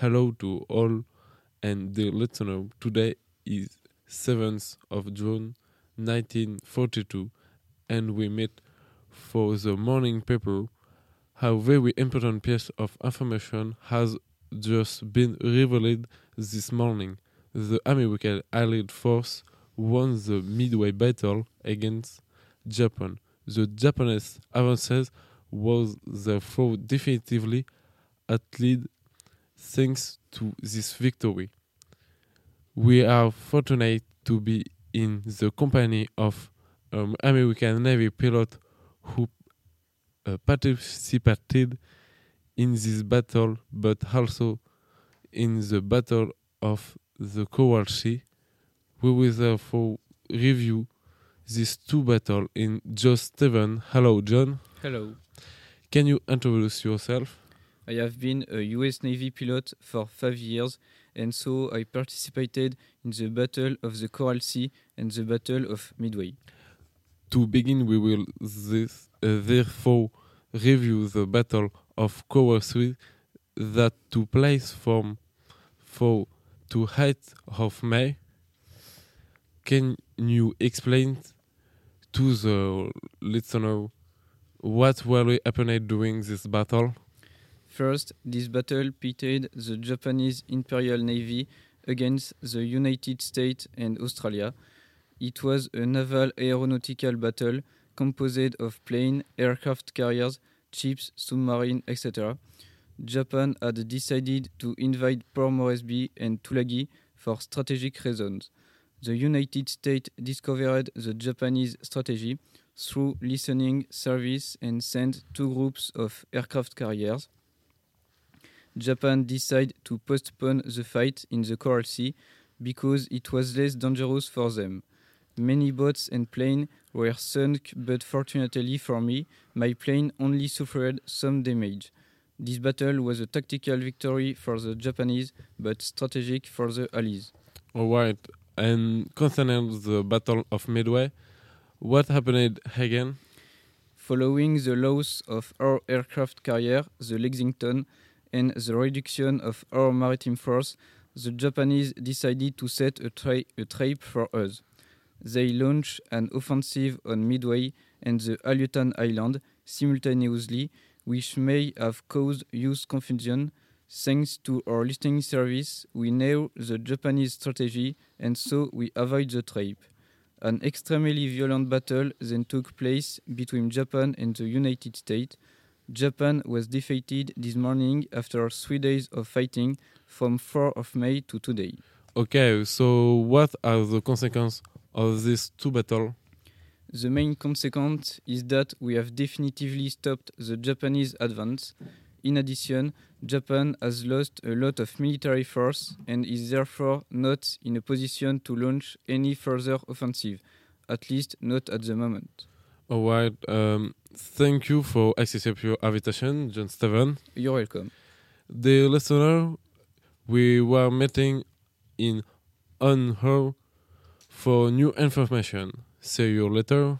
Hello to all and the listener. Today is 7th of June 1942 and we meet for the morning paper. A very important piece of information has just been revealed this morning. The American Allied force won the Midway battle against Japan. The Japanese advances was therefore definitively at lead thanks to this victory. We are fortunate to be in the company of an American Navy pilot who uh, participated in this battle but also in the Battle of the Coral Sea. We will therefore review these two battles in just seven. Hello, John. Hello. Can you introduce yourself? I have been a US Navy pilot for five years, and so I participated in the Battle of the Coral Sea and the Battle of Midway. To begin, we will this, uh, therefore review the Battle of Coral Sea that took place from 4 to 8 of May. Can you explain to the listener what really happened during this battle? First, this battle pitted the Japanese Imperial Navy against the United States and Australia. It was a naval aeronautical battle composed of plane, aircraft carriers, ships, submarines, etc. Japan had decided to invade Port Moresby and Tulagi for strategic reasons. The United States discovered the Japanese strategy through listening service and sent two groups of aircraft carriers. Japan decided to postpone the fight in the Coral Sea because it was less dangerous for them. Many boats and planes were sunk, but fortunately for me, my plane only suffered some damage. This battle was a tactical victory for the Japanese, but strategic for the Allies. All right. And concerning the Battle of Midway, what happened again? Following the loss of our aircraft carrier, the Lexington, and the reduction of our maritime force, the Japanese decided to set a, tra a trap for us. They launched an offensive on Midway and the Aleutian Island simultaneously, which may have caused huge confusion. Thanks to our listening service, we know the Japanese strategy and so we avoid the trap. An extremely violent battle then took place between Japan and the United States. Japan was defeated this morning after three days of fighting from 4 of May to today. Okay, so what are the consequences of these two battles? The main consequence is that we have definitively stopped the Japanese advance. In addition, Japan has lost a lot of military force and is therefore not in a position to launch any further offensive, at least not at the moment. All right. Um, thank you for accepting your invitation, John Steven. You're welcome. The listener, we were meeting in on her for new information. See you later.